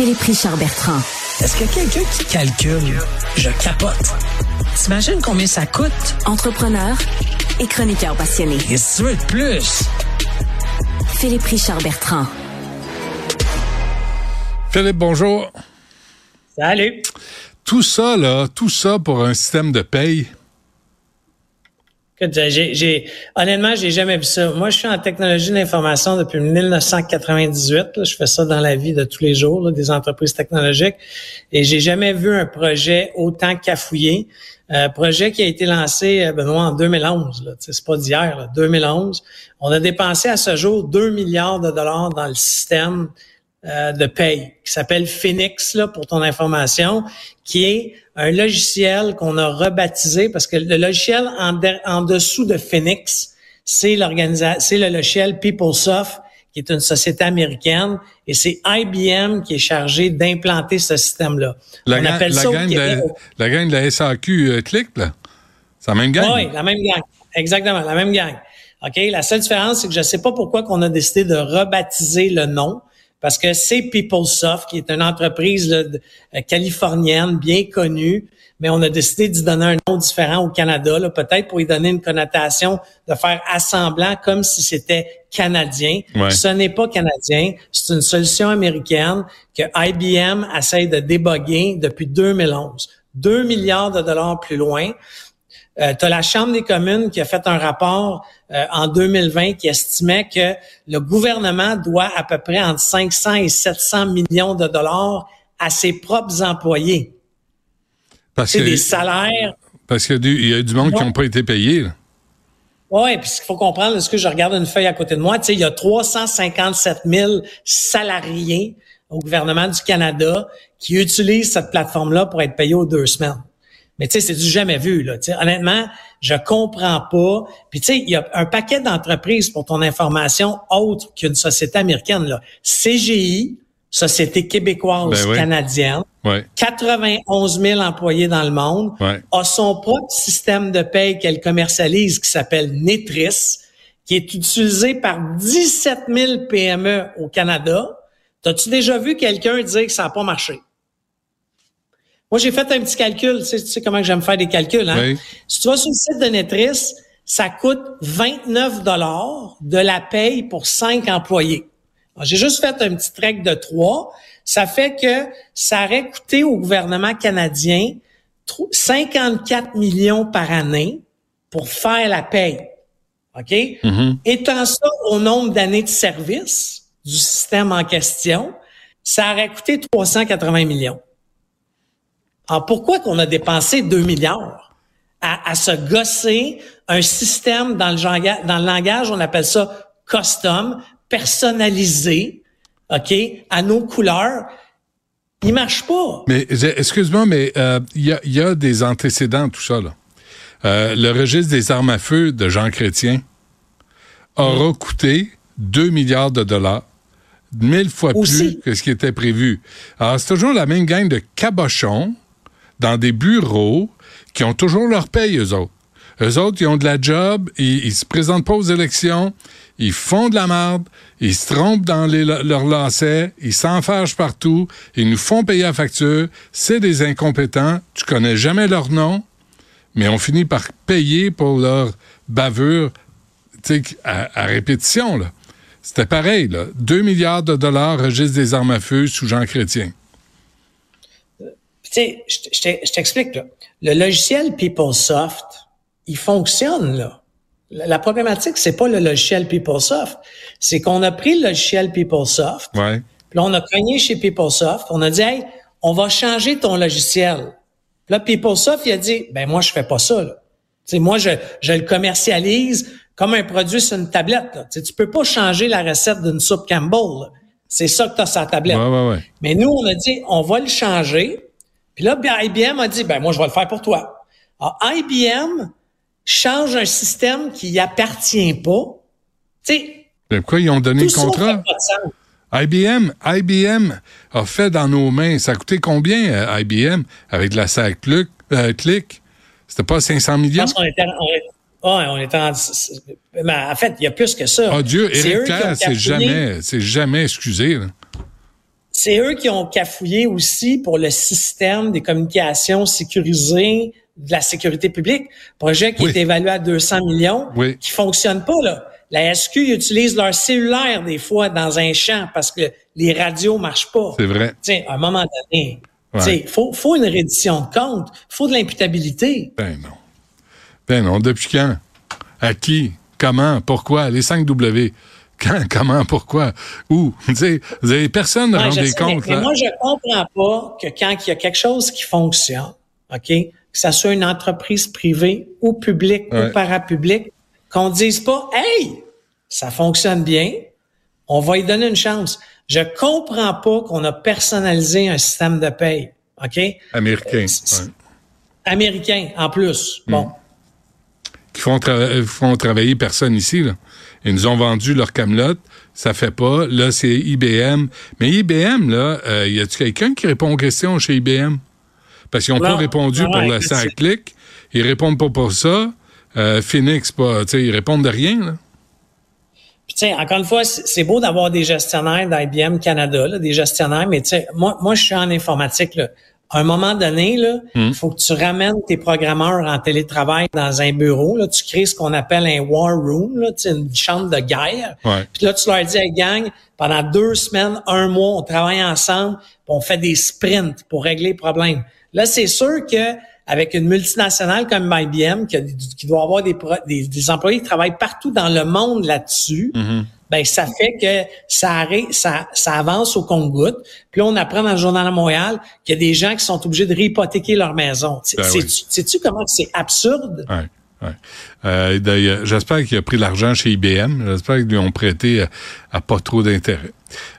Philippe Richard Bertrand. Est-ce que quelqu'un qui calcule, je capote. T'imagines combien ça coûte? Entrepreneur et chroniqueur passionné. Tu veux de plus? Philippe Richard Bertrand. Philippe, bonjour. Salut. Tout ça, là, tout ça pour un système de paye. J'ai, j'ai, honnêtement, j'ai jamais vu ça. Moi, je suis en technologie d'information depuis 1998. Je fais ça dans la vie de tous les jours, des entreprises technologiques. Et j'ai jamais vu un projet autant cafouillé. Euh, projet qui a été lancé, euh, Benoît, en 2011. Là. C'est pas d'hier, là, 2011. On a dépensé à ce jour 2 milliards de dollars dans le système euh, de paye qui s'appelle Phoenix, là, pour ton information, qui est un logiciel qu'on a rebaptisé parce que le logiciel en, en dessous de Phoenix, c'est l'organisation, c'est le logiciel PeopleSoft, qui est une société américaine, et c'est IBM qui est chargé d'implanter ce système-là. La, On appelle la, gang de la, la, gang de la SAQ euh, clique, là. C'est la même gang? Oui, la même gang. Exactement, la même gang. OK? La seule différence, c'est que je ne sais pas pourquoi qu'on a décidé de rebaptiser le nom parce que c'est PeopleSoft, qui est une entreprise là, euh, californienne bien connue, mais on a décidé d'y donner un nom différent au Canada, peut-être pour y donner une connotation de faire assemblant comme si c'était canadien. Ce n'est pas canadien, c'est une solution américaine que IBM essaye de déboguer depuis 2011. 2 milliards de dollars plus loin. Euh, tu as la Chambre des communes qui a fait un rapport euh, en 2020 qui estimait que le gouvernement doit à peu près entre 500 et 700 millions de dollars à ses propres employés. Parce C'est des salaires. Parce qu'il y, a du monde qui n'ont pas été payés. Oui, puis ce qu'il faut comprendre, est-ce que je regarde une feuille à côté de moi, tu sais, il y a 357 000 salariés au gouvernement du Canada qui utilisent cette plateforme-là pour être payés aux deux semaines. Mais tu sais, c'est du jamais vu. Là. honnêtement, je comprends pas. Puis tu sais, il y a un paquet d'entreprises pour ton information autre qu'une société américaine. Là. CGI, Société québécoise ben canadienne, 91 000 employés dans le monde, a son propre système de paye qu'elle commercialise qui s'appelle Netris, qui est utilisé par 17 000 PME au Canada. T'as-tu déjà vu quelqu'un dire que ça n'a pas marché? Moi, j'ai fait un petit calcul. Tu sais, tu sais comment j'aime faire des calculs. Hein? Si tu vas sur le site de Netris, ça coûte 29 dollars de la paye pour cinq employés. J'ai juste fait un petit trek de trois. Ça fait que ça aurait coûté au gouvernement canadien 54 millions par année pour faire la paye. OK? Mm-hmm. Étant ça au nombre d'années de service du système en question, ça aurait coûté 380 millions. Alors, pourquoi qu'on a dépensé 2 milliards à, se gosser un système dans le, dans le langage, on appelle ça custom, personnalisé, OK, à nos couleurs? Il marche pas. Mais excuse-moi, mais euh, il y, a, y, a, des antécédents tout ça. Là. Euh, le registre des armes à feu de Jean Chrétien aura coûté 2 milliards de dollars, mille fois plus que ce qui était prévu. Alors, c'est toujours la même gang de cabochons dans des bureaux qui ont toujours leur paye, eux autres. Eux autres, ils ont de la job, ils, ils se présentent pas aux élections, ils font de la merde, ils se trompent dans les, leurs lacets, ils s'enfargent partout, ils nous font payer la facture. C'est des incompétents, tu connais jamais leur nom, mais on finit par payer pour leur bavure à, à répétition. C'était pareil, là. 2 milliards de dollars registre des armes à feu sous Jean Chrétien tu sais, je t'explique, là. Le logiciel PeopleSoft, il fonctionne, là. La problématique, c'est pas le logiciel PeopleSoft. C'est qu'on a pris le logiciel PeopleSoft. Ouais. Puis là, on a cogné chez PeopleSoft. On a dit, hey, on va changer ton logiciel. Puis là, PeopleSoft, il a dit, ben moi, je fais pas ça, là. sais, moi, je, je le commercialise comme un produit sur une tablette. Là. Tu peux pas changer la recette d'une soupe Campbell. C'est ça que tu as sur la tablette. Ouais, ouais, ouais. Mais nous, on a dit, on va le changer. Puis là, IBM a dit, ben moi, je vais le faire pour toi. Alors, IBM change un système qui appartient pas. Tu sais. Pourquoi ils ont donné le contrat? IBM, IBM a fait dans nos mains. Ça a coûté combien, euh, IBM, avec de la SAC clic? Euh, click? C'était pas 500 millions? Je pense qu'on était, on, était en, mais en fait, il y a plus que ça. Oh Dieu, Kerr, c'est jamais, c'est jamais excusé. Là. C'est eux qui ont cafouillé aussi pour le système des communications sécurisées de la sécurité publique. Projet qui est évalué à 200 millions, qui fonctionne pas, là. La SQ utilise leur cellulaire des fois dans un champ parce que les radios marchent pas. C'est vrai. Tiens, à un moment donné, il faut, faut une reddition de compte, faut de l'imputabilité. Ben non. Ben non, depuis quand? À qui? Comment? Pourquoi? Les 5 W. Quand, comment, pourquoi, où? vous avez personne ne rend des comptes. Mais, moi, je comprends pas que quand il y a quelque chose qui fonctionne, OK, que ça soit une entreprise privée ou publique ou parapublique, qu'on dise pas, hey, ça fonctionne bien, on va y donner une chance. Je comprends pas qu'on a personnalisé un système de paye. OK? Américain. Américain, en plus. Bon. Hmm. Qui font, font travailler personne ici, là. Ils nous ont vendu leur camelote, ça fait pas. Là, c'est IBM. Mais IBM, là, euh, y a-tu quelqu'un qui répond aux questions chez IBM? Parce qu'ils n'ont pas répondu pour le 5 clic. Ils répondent pas pour ça. Euh, Phoenix, pas, ils répondent de rien. Là. Puis, encore une fois, c'est beau d'avoir des gestionnaires d'IBM Canada, là, des gestionnaires, mais moi, moi, je suis en informatique. Là à un moment donné, il hmm. faut que tu ramènes tes programmeurs en télétravail dans un bureau. Là, tu crées ce qu'on appelle un war room, là, une chambre de guerre. Puis là, tu leur dis, hey, gang, pendant deux semaines, un mois, on travaille ensemble, on fait des sprints pour régler les problèmes. Là, c'est sûr que avec une multinationale comme IBM, qui, doit avoir des, des, employés qui travaillent partout dans le monde là-dessus, mm-hmm ben ça fait que ça, ça, ça avance au compte-goutte. Puis là, on apprend dans le Journal de Montréal qu'il y a des gens qui sont obligés de réhypothéquer leur maison. Ben Sais-tu comment c'est absurde? Ouais. Ouais. Euh, J'espère qu'il a pris l'argent chez IBM. J'espère qu'ils lui ont prêté à, pas trop d'intérêt.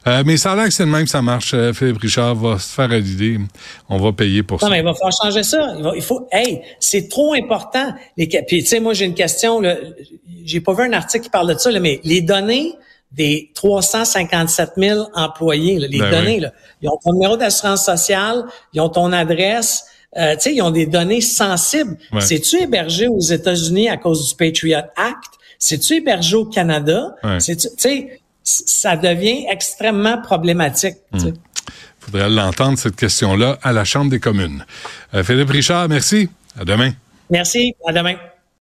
Euh, mais ça a l'air que c'est le même ça marche. Euh, Philippe Richard va se faire à l'idée. On va payer pour ça. Non, mais il va falloir changer ça. Il, faut, hey, c'est trop important. Les, puis, tu sais, moi, j'ai une question. J'ai pas vu un article qui parle de ça, là, mais les données des 357 000 employés, les ben données, là, ils ont ton numéro d'assurance sociale, ils ont ton adresse, euh, tu sais, ils ont des données sensibles. C'est-tu hébergé aux États-Unis à cause du Patriot Act? C'est-tu hébergé au Canada? Tu sais, ça devient extrêmement problématique. Il hmm. faudrait l'entendre, cette question-là, à la Chambre des communes. Euh, Philippe Richard, merci. À demain. Merci. À demain.